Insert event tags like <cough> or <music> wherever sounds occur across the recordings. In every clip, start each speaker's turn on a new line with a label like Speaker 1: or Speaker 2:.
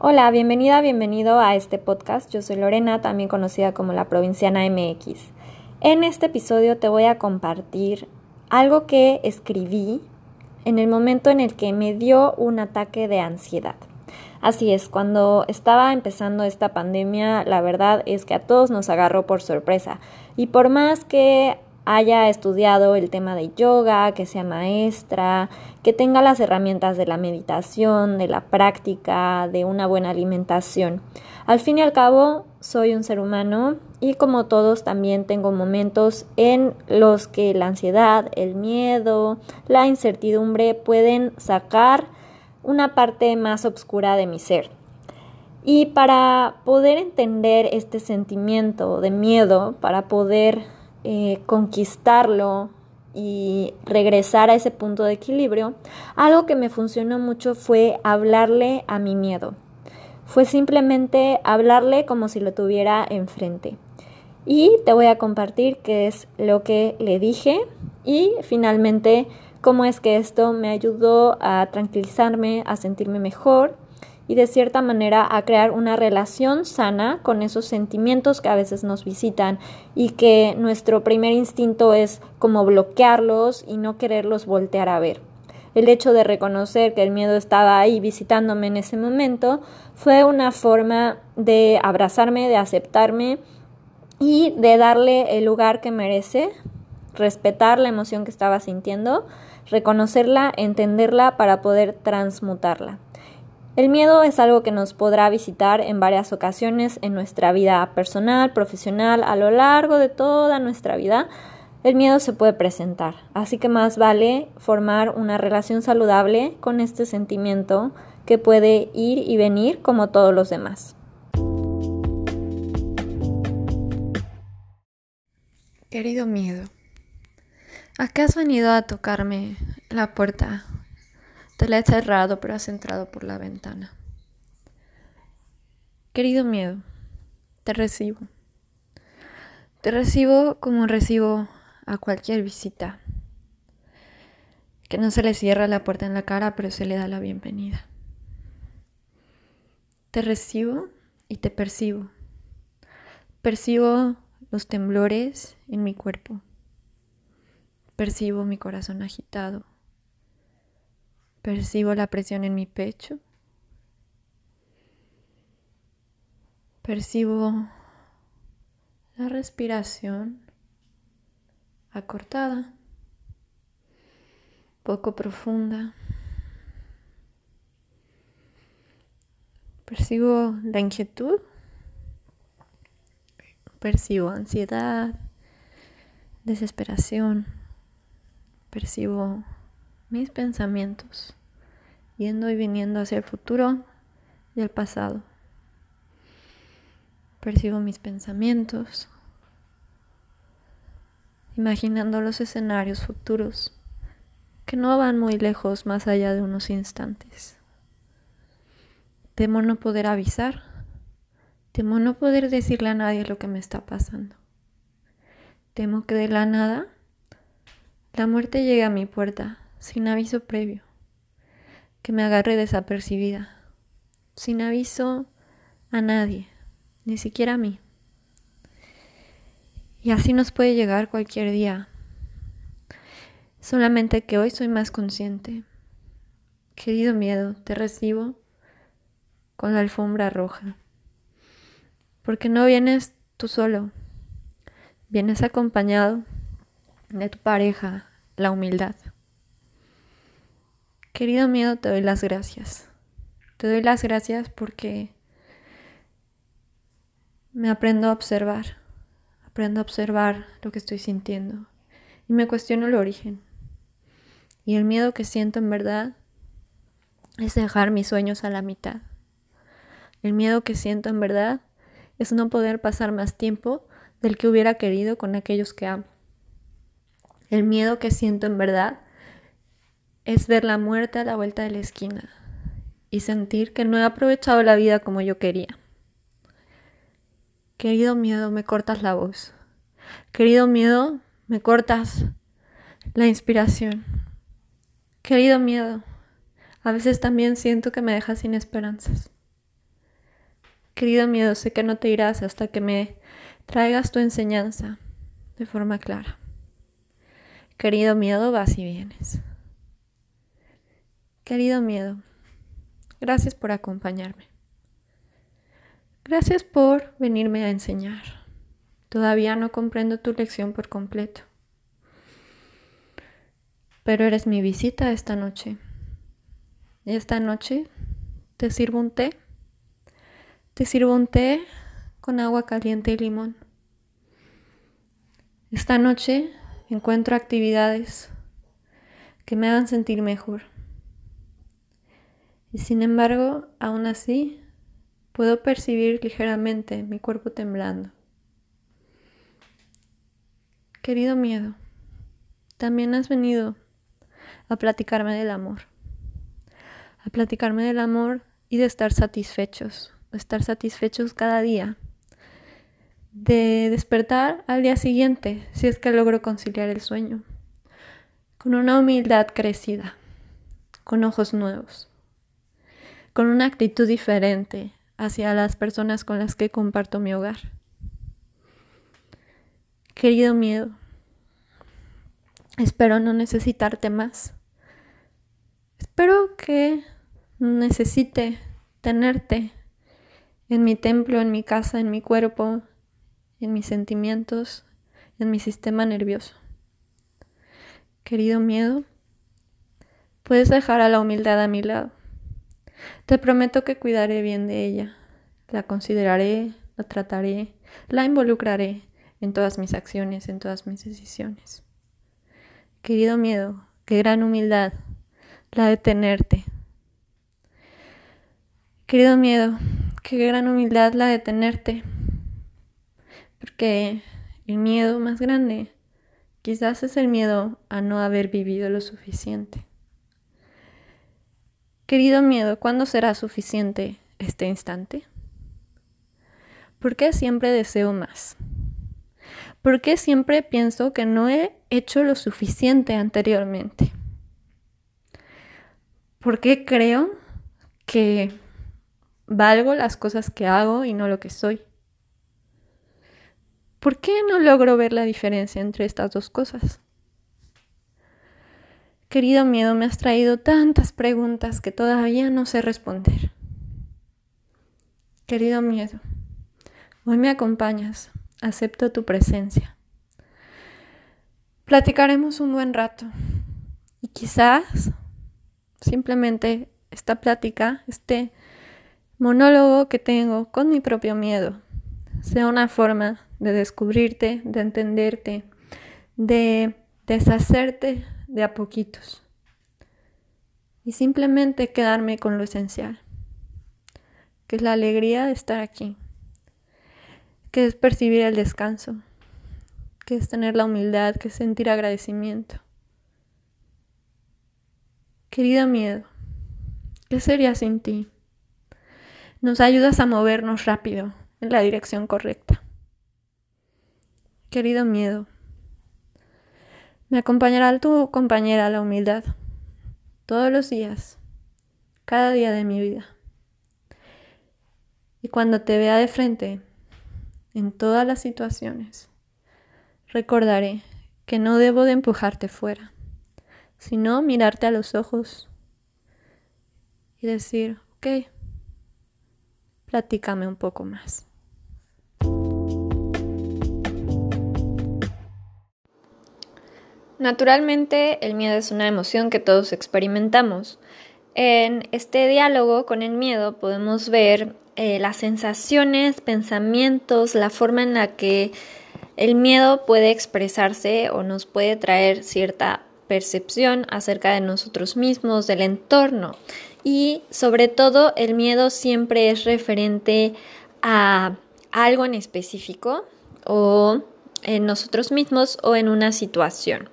Speaker 1: Hola, bienvenida, bienvenido a este podcast. Yo soy Lorena, también conocida como la provinciana MX. En este episodio te voy a compartir algo que escribí en el momento en el que me dio un ataque de ansiedad. Así es, cuando estaba empezando esta pandemia, la verdad es que a todos nos agarró por sorpresa. Y por más que haya estudiado el tema de yoga, que sea maestra, que tenga las herramientas de la meditación, de la práctica, de una buena alimentación. Al fin y al cabo, soy un ser humano y como todos también tengo momentos en los que la ansiedad, el miedo, la incertidumbre pueden sacar una parte más oscura de mi ser. Y para poder entender este sentimiento de miedo, para poder eh, conquistarlo y regresar a ese punto de equilibrio, algo que me funcionó mucho fue hablarle a mi miedo. Fue simplemente hablarle como si lo tuviera enfrente. Y te voy a compartir qué es lo que le dije y finalmente cómo es que esto me ayudó a tranquilizarme, a sentirme mejor y de cierta manera a crear una relación sana con esos sentimientos que a veces nos visitan y que nuestro primer instinto es como bloquearlos y no quererlos voltear a ver. El hecho de reconocer que el miedo estaba ahí visitándome en ese momento fue una forma de abrazarme, de aceptarme y de darle el lugar que merece, respetar la emoción que estaba sintiendo, reconocerla, entenderla para poder transmutarla. El miedo es algo que nos podrá visitar en varias ocasiones en nuestra vida personal, profesional, a lo largo de toda nuestra vida. El miedo se puede presentar, así que más vale formar una relación saludable con este sentimiento que puede ir y venir como todos los demás.
Speaker 2: Querido miedo, ¿a qué has venido a tocarme la puerta te la he cerrado, pero has entrado por la ventana. Querido miedo, te recibo. Te recibo como recibo a cualquier visita. Que no se le cierra la puerta en la cara, pero se le da la bienvenida. Te recibo y te percibo. Percibo los temblores en mi cuerpo. Percibo mi corazón agitado. Percibo la presión en mi pecho. Percibo la respiración acortada, poco profunda. Percibo la inquietud. Percibo ansiedad, desesperación. Percibo mis pensamientos, yendo y viniendo hacia el futuro y el pasado. Percibo mis pensamientos, imaginando los escenarios futuros que no van muy lejos más allá de unos instantes. Temo no poder avisar, temo no poder decirle a nadie lo que me está pasando. Temo que de la nada la muerte llegue a mi puerta sin aviso previo, que me agarre desapercibida, sin aviso a nadie, ni siquiera a mí. Y así nos puede llegar cualquier día, solamente que hoy soy más consciente. Querido miedo, te recibo con la alfombra roja, porque no vienes tú solo, vienes acompañado de tu pareja, la humildad. Querido miedo, te doy las gracias. Te doy las gracias porque me aprendo a observar. Aprendo a observar lo que estoy sintiendo. Y me cuestiono el origen. Y el miedo que siento en verdad es dejar mis sueños a la mitad. El miedo que siento en verdad es no poder pasar más tiempo del que hubiera querido con aquellos que amo. El miedo que siento en verdad es ver la muerte a la vuelta de la esquina y sentir que no he aprovechado la vida como yo quería. Querido miedo, me cortas la voz. Querido miedo, me cortas la inspiración. Querido miedo, a veces también siento que me dejas sin esperanzas. Querido miedo, sé que no te irás hasta que me traigas tu enseñanza de forma clara. Querido miedo, vas y vienes. Querido miedo, gracias por acompañarme. Gracias por venirme a enseñar. Todavía no comprendo tu lección por completo. Pero eres mi visita esta noche. Esta noche te sirvo un té. Te sirvo un té con agua caliente y limón. Esta noche encuentro actividades que me hagan sentir mejor. Y sin embargo, aún así, puedo percibir ligeramente mi cuerpo temblando. Querido miedo, también has venido a platicarme del amor. A platicarme del amor y de estar satisfechos, de estar satisfechos cada día. De despertar al día siguiente, si es que logro conciliar el sueño. Con una humildad crecida, con ojos nuevos con una actitud diferente hacia las personas con las que comparto mi hogar. Querido miedo, espero no necesitarte más. Espero que necesite tenerte en mi templo, en mi casa, en mi cuerpo, en mis sentimientos, en mi sistema nervioso. Querido miedo, puedes dejar a la humildad a mi lado. Te prometo que cuidaré bien de ella. La consideraré, la trataré, la involucraré en todas mis acciones, en todas mis decisiones. Querido miedo, qué gran humildad la de tenerte. Querido miedo, qué gran humildad la de tenerte. Porque el miedo más grande quizás es el miedo a no haber vivido lo suficiente. Querido miedo, ¿cuándo será suficiente este instante? ¿Por qué siempre deseo más? ¿Por qué siempre pienso que no he hecho lo suficiente anteriormente? ¿Por qué creo que valgo las cosas que hago y no lo que soy? ¿Por qué no logro ver la diferencia entre estas dos cosas? Querido miedo, me has traído tantas preguntas que todavía no sé responder. Querido miedo, hoy me acompañas, acepto tu presencia. Platicaremos un buen rato y quizás simplemente esta plática, este monólogo que tengo con mi propio miedo, sea una forma de descubrirte, de entenderte, de deshacerte de a poquitos y simplemente quedarme con lo esencial, que es la alegría de estar aquí, que es percibir el descanso, que es tener la humildad, que es sentir agradecimiento. Querido miedo, ¿qué sería sin ti? Nos ayudas a movernos rápido en la dirección correcta. Querido miedo, me acompañará tu compañera la humildad todos los días, cada día de mi vida. Y cuando te vea de frente, en todas las situaciones, recordaré que no debo de empujarte fuera, sino mirarte a los ojos y decir, ok, platícame un poco más.
Speaker 1: Naturalmente, el miedo es una emoción que todos experimentamos. En este diálogo con el miedo podemos ver eh, las sensaciones, pensamientos, la forma en la que el miedo puede expresarse o nos puede traer cierta percepción acerca de nosotros mismos, del entorno. Y sobre todo, el miedo siempre es referente a algo en específico o en nosotros mismos o en una situación.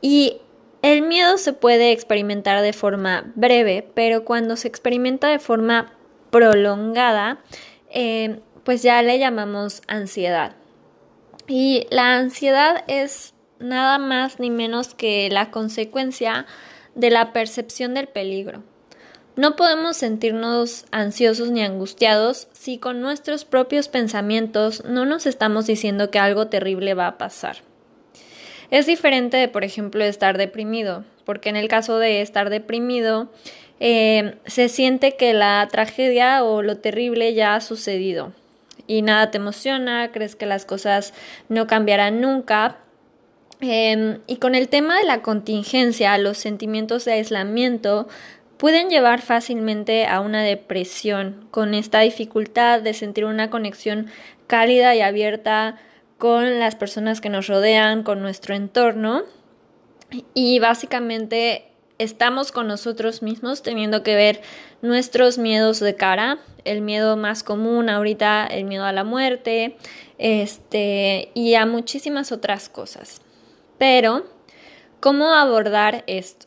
Speaker 1: Y el miedo se puede experimentar de forma breve, pero cuando se experimenta de forma prolongada, eh, pues ya le llamamos ansiedad. Y la ansiedad es nada más ni menos que la consecuencia de la percepción del peligro. No podemos sentirnos ansiosos ni angustiados si con nuestros propios pensamientos no nos estamos diciendo que algo terrible va a pasar. Es diferente de, por ejemplo, estar deprimido, porque en el caso de estar deprimido, eh, se siente que la tragedia o lo terrible ya ha sucedido y nada te emociona, crees que las cosas no cambiarán nunca. Em, y con el tema de la contingencia, los sentimientos de aislamiento pueden llevar fácilmente a una depresión, con esta dificultad de sentir una conexión cálida y abierta con las personas que nos rodean, con nuestro entorno. Y básicamente estamos con nosotros mismos teniendo que ver nuestros miedos de cara, el miedo más común ahorita, el miedo a la muerte, este, y a muchísimas otras cosas. Pero, ¿cómo abordar esto?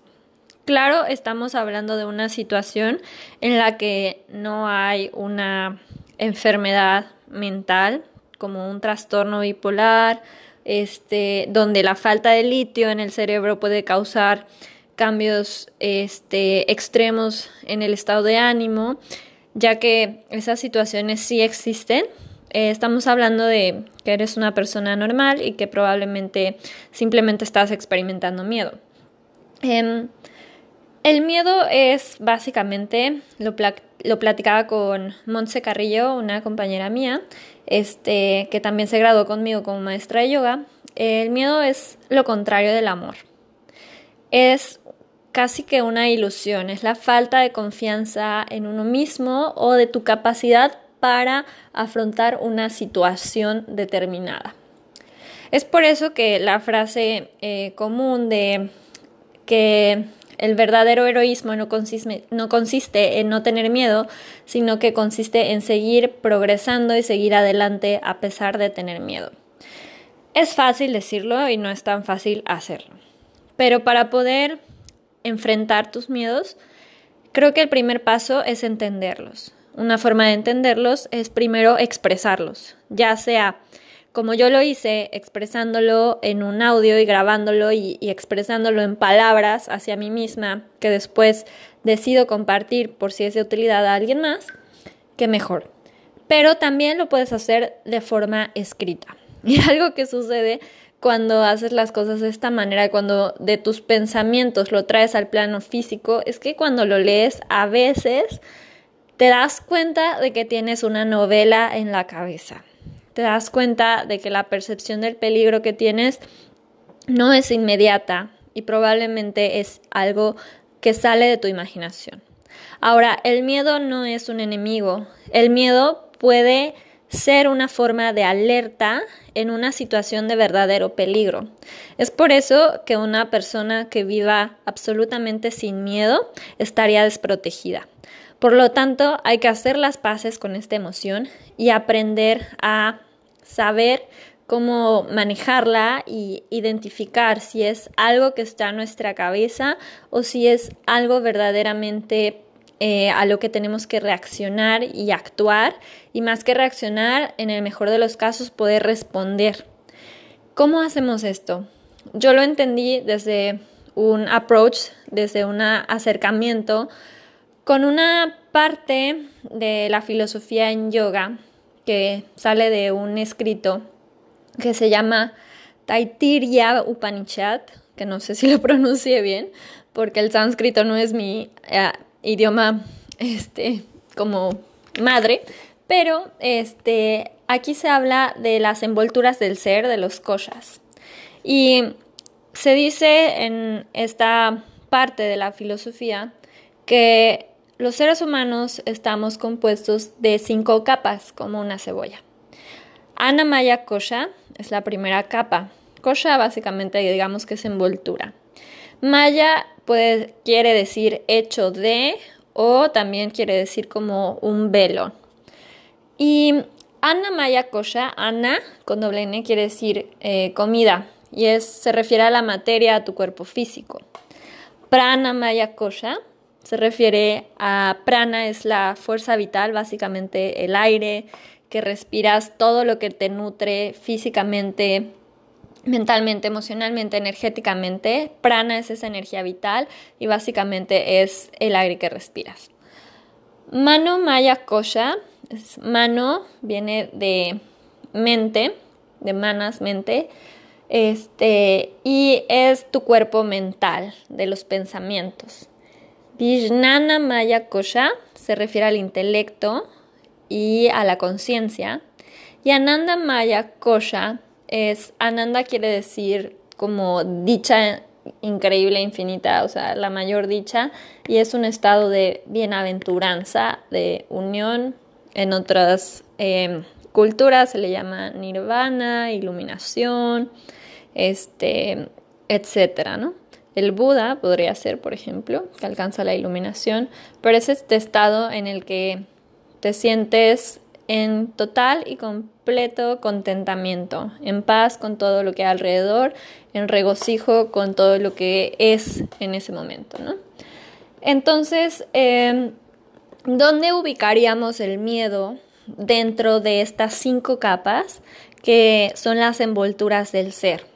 Speaker 1: Claro, estamos hablando de una situación en la que no hay una enfermedad mental como un trastorno bipolar, este, donde la falta de litio en el cerebro puede causar cambios este, extremos en el estado de ánimo, ya que esas situaciones sí existen. Eh, estamos hablando de que eres una persona normal y que probablemente simplemente estás experimentando miedo. Em, el miedo es básicamente, lo, lo platicaba con Montse Carrillo, una compañera mía, este, que también se graduó conmigo como maestra de yoga. El miedo es lo contrario del amor. Es casi que una ilusión, es la falta de confianza en uno mismo o de tu capacidad para afrontar una situación determinada. Es por eso que la frase eh, común de que el verdadero heroísmo no consiste, no consiste en no tener miedo, sino que consiste en seguir progresando y seguir adelante a pesar de tener miedo. Es fácil decirlo y no es tan fácil hacerlo. Pero para poder enfrentar tus miedos, creo que el primer paso es entenderlos. Una forma de entenderlos es primero expresarlos, ya sea como yo lo hice, expresándolo en un audio y grabándolo y, expresándolo en palabras hacia mí misma, que después decido compartir por si es de utilidad a alguien más, que mejor. Pero también lo puedes hacer de forma escrita. <laughs> Y algo que sucede cuando haces las cosas de esta manera, cuando de tus pensamientos lo traes al plano físico, es que cuando lo lees a veces te das cuenta de que tienes una novela en la cabeza. Te das cuenta de que la percepción del peligro que tienes no es inmediata y probablemente es algo que sale de tu imaginación. Ahora, el miedo no es un enemigo. El miedo puede ser una forma de alerta en una situación de verdadero peligro. Es por eso que una persona que viva absolutamente sin miedo estaría desprotegida. Por lo tanto, hay que hacer las paces con esta emoción y aprender a saber cómo manejarla y identificar si es algo que está en nuestra cabeza o si es algo verdaderamente eh, a lo que tenemos que reaccionar y actuar y más que reaccionar, en el mejor de los casos, poder responder. ¿Cómo hacemos esto? Yo lo entendí desde un approach, desde un acercamiento con una parte de la filosofía en yoga que sale de un escrito que se llama Taitirya Upanishad, que no sé si lo <laughs> pronuncie bien, porque el sánscrito no es mi eh, idioma este, como madre, pero este, aquí se habla de las envolturas del ser, de los koshas. Y se dice en esta parte de la filosofía que los seres humanos estamos compuestos de cinco capas, como una cebolla. Anamaya Kosha es la primera capa. Kosha básicamente digamos que es envoltura. Maya quiere decir hecho de o también quiere decir como un velo. Y Ana Maya Kosha, Ana con doble N quiere decir eh, comida y se refiere a la materia, a tu cuerpo físico. Prana Maya Kosha se refiere a prana, es la fuerza vital, básicamente el aire que respiras, todo lo que te nutre físicamente, mentalmente, emocionalmente, energéticamente. Prana es esa energía vital y básicamente es el aire que respiras. Mano Maya Kosha, es mano, viene de mente, de manas, mente, este, y es tu cuerpo mental, de los pensamientos. Vijnana Maya Kosha se refiere al intelecto y a la conciencia. Y Ananda Maya Kosha es, Ananda quiere decir como dicha increíble, infinita, o sea, la mayor dicha, y es un estado de bienaventuranza, de unión. En otras em, culturas se le llama nirvana, iluminación, este, etcétera, ¿no? El Buda podría ser, por ejemplo, que alcanza la iluminación, pero es este estado en el que te sientes en total y completo contentamiento, en paz con todo lo que hay alrededor, en regocijo con todo lo que es en ese momento, ¿no? Entonces, em, ¿dónde ubicaríamos el miedo dentro de estas cinco capas que son las envolturas del ser?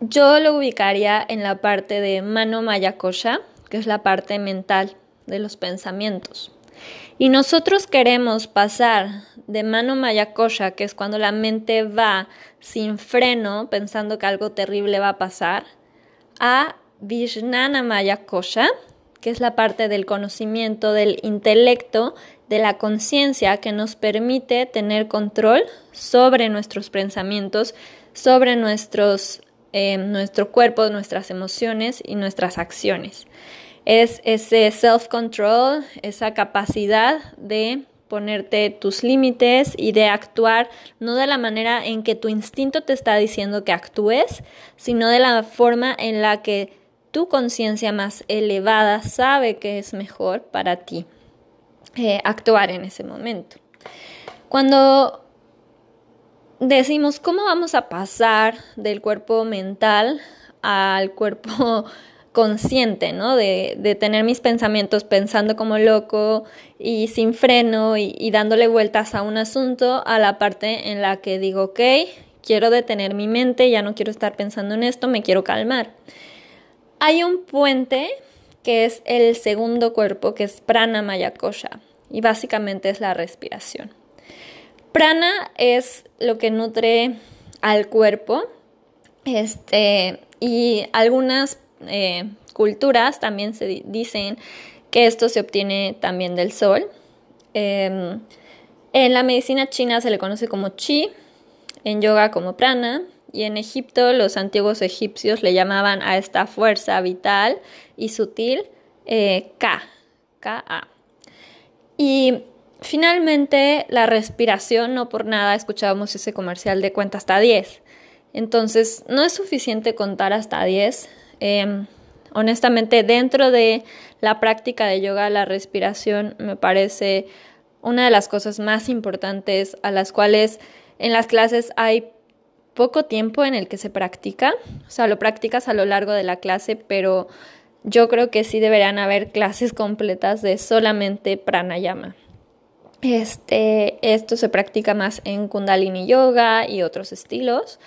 Speaker 1: Yo lo ubicaría en la parte de mano maya kosha, que es la parte mental de los pensamientos. Y nosotros queremos pasar de mano maya kosha, que es cuando la mente va sin freno pensando que algo terrible va a pasar, a Vijnana Maya Kosha, que es la parte del conocimiento, del intelecto, de la conciencia que nos permite tener control sobre nuestros pensamientos, sobre nuestros nuestro cuerpo, nuestras emociones y nuestras acciones. Es ese self-control, esa capacidad de ponerte tus límites y de actuar no de la manera en que tu instinto te está diciendo que actúes, sino de la forma en la que tu conciencia más elevada sabe que es mejor para ti eh, actuar en ese momento. Cuando decimos, ¿cómo vamos a pasar del cuerpo mental al cuerpo <laughs> consciente, ¿no? De, tener mis pensamientos pensando como loco y sin freno y, dándole vueltas a un asunto a la parte en la que digo, ok, quiero detener mi mente, ya no quiero estar pensando en esto, me quiero calmar. Hay un puente que es el segundo cuerpo, que es prana maya kosha, y básicamente es la respiración. Prana es lo que nutre al cuerpo. Este, y algunas eh, culturas también se dicen que esto se obtiene también del sol. Em, en la medicina china se le conoce como chi, en yoga como prana, y en Egipto los antiguos egipcios le llamaban a esta fuerza vital y sutil eh, Ka, Ka-A. Y Finalmente, la respiración, no por nada escuchábamos ese comercial de cuenta hasta 10. Entonces, no es suficiente contar hasta 10. Em, honestamente, dentro de la práctica de yoga, la respiración me parece una de las cosas más importantes a las cuales en las clases hay poco tiempo en el que se practica. O sea, lo practicas a lo largo de la clase, pero yo creo que sí deberían haber clases completas de solamente pranayama. Este, esto se practica más en Kundalini Yoga y otros estilos.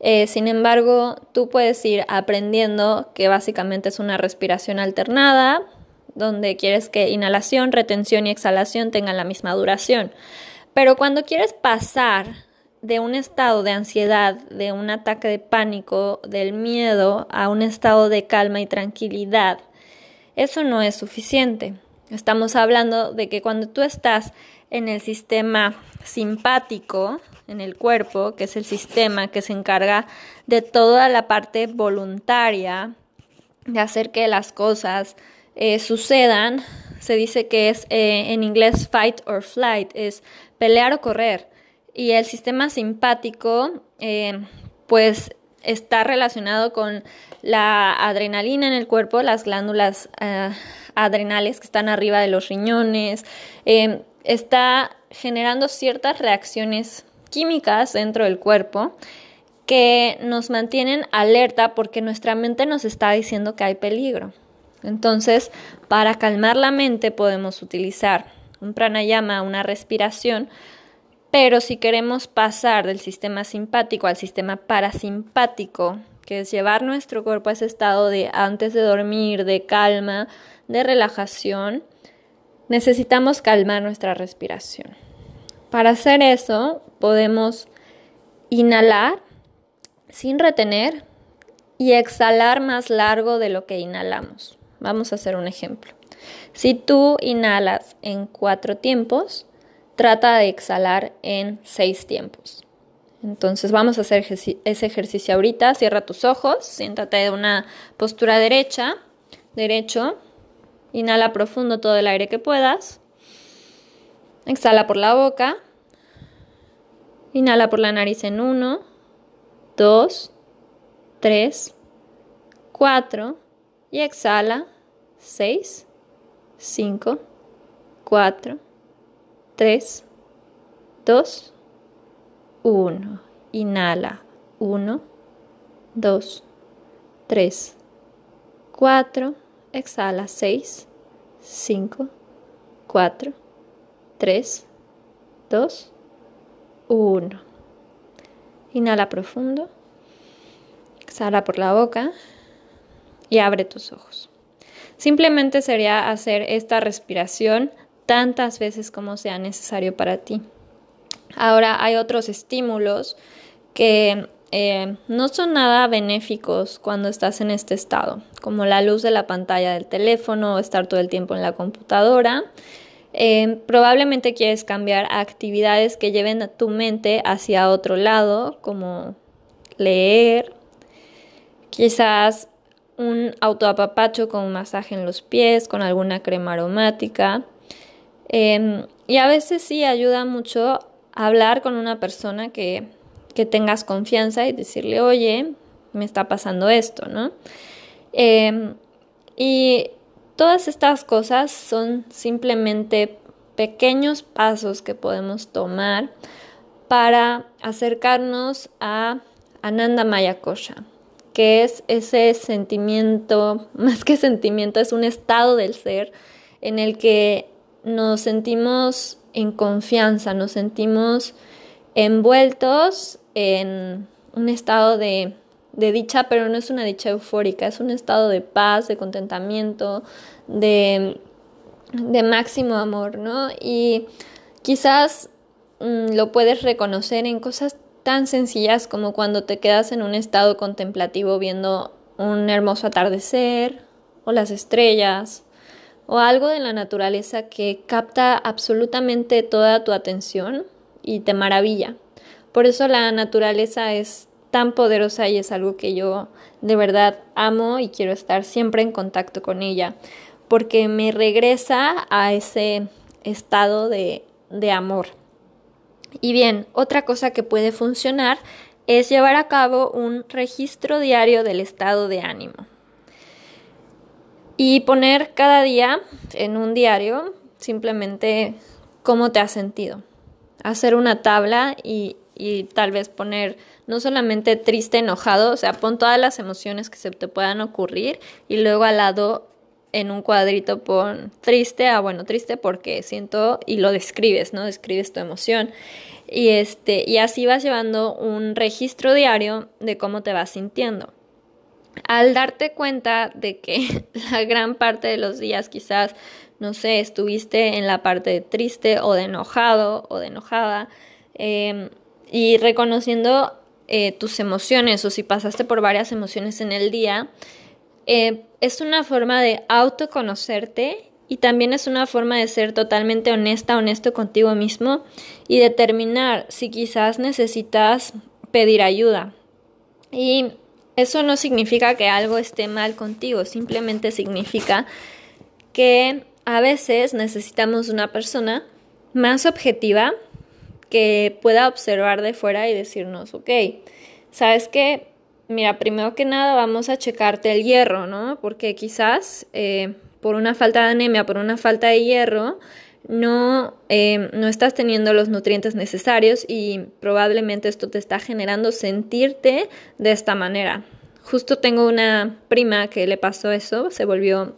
Speaker 1: Eh, sin embargo, tú puedes ir aprendiendo que básicamente es una respiración alternada, donde quieres que inhalación, retención y exhalación tengan la misma duración. Pero cuando quieres pasar de un estado de ansiedad, de un ataque de pánico, del miedo, a un estado de calma y tranquilidad, eso no es suficiente. Estamos hablando de que cuando tú estás en el sistema simpático, en el cuerpo, que es el sistema que se encarga de toda la parte voluntaria, de hacer que las cosas eh, sucedan. Se dice que es eh, en inglés fight or flight, es pelear o correr. Y el sistema simpático, eh, pues está relacionado con la adrenalina en el cuerpo, las glándulas adrenales que están arriba de los riñones, está generando ciertas reacciones químicas dentro del cuerpo que nos mantienen alerta porque nuestra mente nos está diciendo que hay peligro. Entonces, para calmar la mente podemos utilizar un pranayama, una respiración, pero si queremos pasar del sistema simpático al sistema parasimpático, que es llevar nuestro cuerpo a ese estado de antes de dormir, de calma, de relajación, necesitamos calmar nuestra respiración. Para hacer eso, podemos inhalar sin retener y exhalar más largo de lo que inhalamos. Vamos a hacer un ejemplo. Si tú inhalas en cuatro tiempos, trata de exhalar en seis tiempos. Entonces vamos a hacer ese ejercicio ahorita. Cierra tus ojos, siéntate de una postura derecha, derecho. Inhala profundo todo el aire que puedas. Exhala por la boca. Inhala por la nariz en 1, 2, 3, 4 y exhala 6, 5, 4, 3, 2, 1. Inhala 1, 2, 3, 4. Exhala 6, 5, 4, 3, 2, 1. Inhala profundo. Exhala por la boca y abre tus ojos. Simplemente sería hacer esta respiración tantas veces como sea necesario para ti. Ahora hay otros estímulos que eh, no son nada benéficos cuando estás en este estado, como la luz de la pantalla del teléfono o estar todo el tiempo en la computadora. Eh, probablemente quieres cambiar actividades que lleven a tu mente hacia otro lado, como leer, quizás un autoapapacho con masaje en los pies, con alguna crema aromática. Em, y a veces sí ayuda mucho hablar con una persona que, que, tengas confianza y decirle, oye, me está pasando esto, ¿no? Em, y todas estas cosas son simplemente pequeños pasos que podemos tomar para acercarnos a Ananda Maya Kosha, que es ese sentimiento, <laughs> más que sentimiento, es un estado del ser en el que nos sentimos en confianza, nos sentimos envueltos en un estado de, de, dicha, pero no es una dicha eufórica, es un estado de paz, de contentamiento, de, de máximo amor, ¿no? Y quizás mm, lo puedes reconocer en cosas tan sencillas como cuando te quedas en un estado contemplativo viendo un hermoso atardecer o las estrellas o algo de la naturaleza que capta absolutamente toda tu atención y te maravilla. Por eso la naturaleza es tan poderosa y es algo que yo de verdad amo y quiero estar siempre en contacto con ella, porque me regresa a ese estado de, de amor. Y bien, otra cosa que puede funcionar es llevar a cabo un registro diario del estado de ánimo. Y poner cada día en un diario simplemente cómo te has sentido. Hacer una tabla y, y tal vez poner no solamente triste, enojado, o sea, pon todas las emociones que se te puedan ocurrir y luego al lado en un cuadrito pon triste, ah bueno, triste porque siento y lo describes, ¿no? Describes tu emoción. Y este y así vas llevando un registro diario de cómo te vas sintiendo. Al darte cuenta de que <laughs> la gran parte de los días quizás, no sé, estuviste en la parte triste o de enojado o de enojada, em, y reconociendo eh, tus emociones o si pasaste por varias emociones en el día, eh, es una forma de autoconocerte y también es una forma de ser totalmente honesta, honesto contigo mismo y determinar si quizás necesitas pedir ayuda. Y eso no significa que algo esté mal contigo, simplemente significa que a veces necesitamos una persona más objetiva que pueda observar de fuera y decirnos, ok, ¿sabes qué? Mira, primero que nada vamos a checarte el hierro, ¿no? Porque quizás eh, por una falta de anemia, por una falta de hierro, no, eh, no estás teniendo los nutrientes necesarios y probablemente esto te está generando sentirte de esta manera. Justo tengo una prima que le pasó eso, se volvió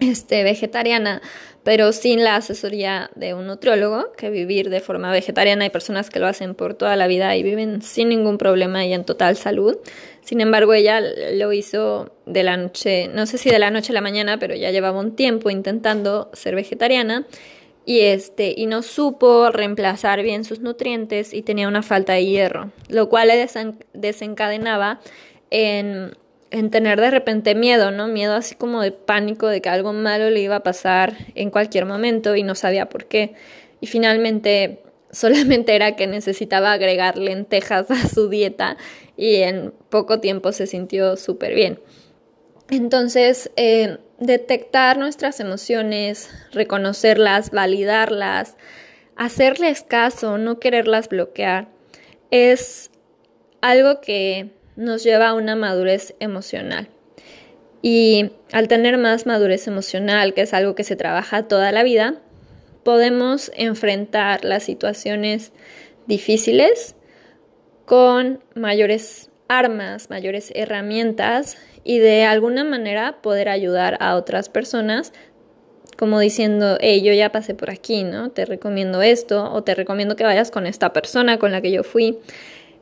Speaker 1: este, vegetariana pero sin la asesoría de un nutriólogo, que vivir de forma vegetariana hay personas que lo hacen por toda la vida y viven sin ningún problema y en total salud. Sin embargo, ella lo hizo de la noche, no sé si de la noche a la mañana, pero ya llevaba un tiempo intentando ser vegetariana y este y no supo reemplazar bien sus nutrientes y tenía una falta de hierro, lo cual le desencadenaba en, en tener de repente miedo, ¿no? Miedo así como de pánico de que algo malo le iba a pasar en cualquier momento y no sabía por qué. Y finalmente <laughs> solamente era que necesitaba agregar lentejas a su dieta y en poco tiempo se sintió súper bien. Entonces, eh, detectar nuestras emociones, reconocerlas, validarlas, hacerles caso, no quererlas bloquear, es algo que nos lleva a una madurez emocional. Y al tener más madurez emocional, que es algo que se trabaja toda la vida, podemos enfrentar las situaciones difíciles con mayores armas, mayores herramientas y de alguna manera poder ayudar a otras personas como diciendo, hey, yo ya pasé por aquí, ¿no? Te recomiendo esto o te recomiendo que vayas con esta persona con la que yo fui,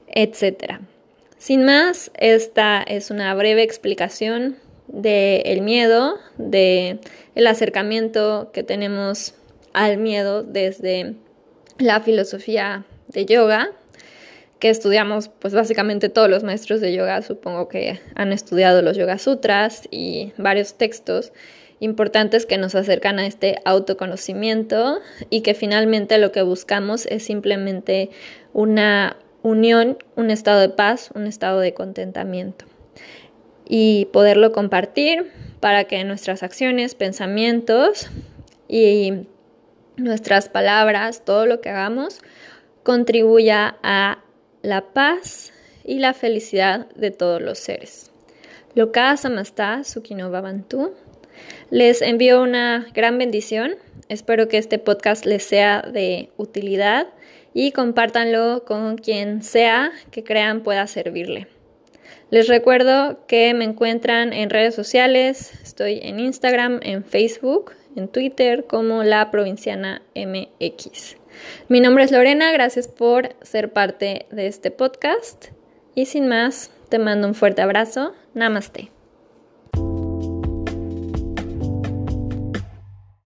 Speaker 1: etc. Sin más, esta es una breve explicación del miedo, del el acercamiento que tenemos al miedo desde la filosofía de yoga, que estudiamos pues básicamente todos los maestros de yoga, supongo que han estudiado los Yoga Sutras y varios textos importantes que nos acercan a este autoconocimiento y que finalmente lo que buscamos es simplemente una unión, un estado de paz, un estado de contentamiento y poderlo compartir para que nuestras acciones, pensamientos y nuestras palabras, todo lo que hagamos, contribuya a la paz y la felicidad de todos los seres. Loka Samastha Sukino Babantu. Les envío una gran bendición. Espero que este podcast les sea de utilidad y compártanlo con quien sea que crean pueda servirle. Les recuerdo que me encuentran en redes sociales, estoy en Instagram, en Facebook, en Twitter como la provinciana MX. Mi nombre es Lorena, gracias por ser parte de este podcast y sin más, te mando un fuerte abrazo. Namaste.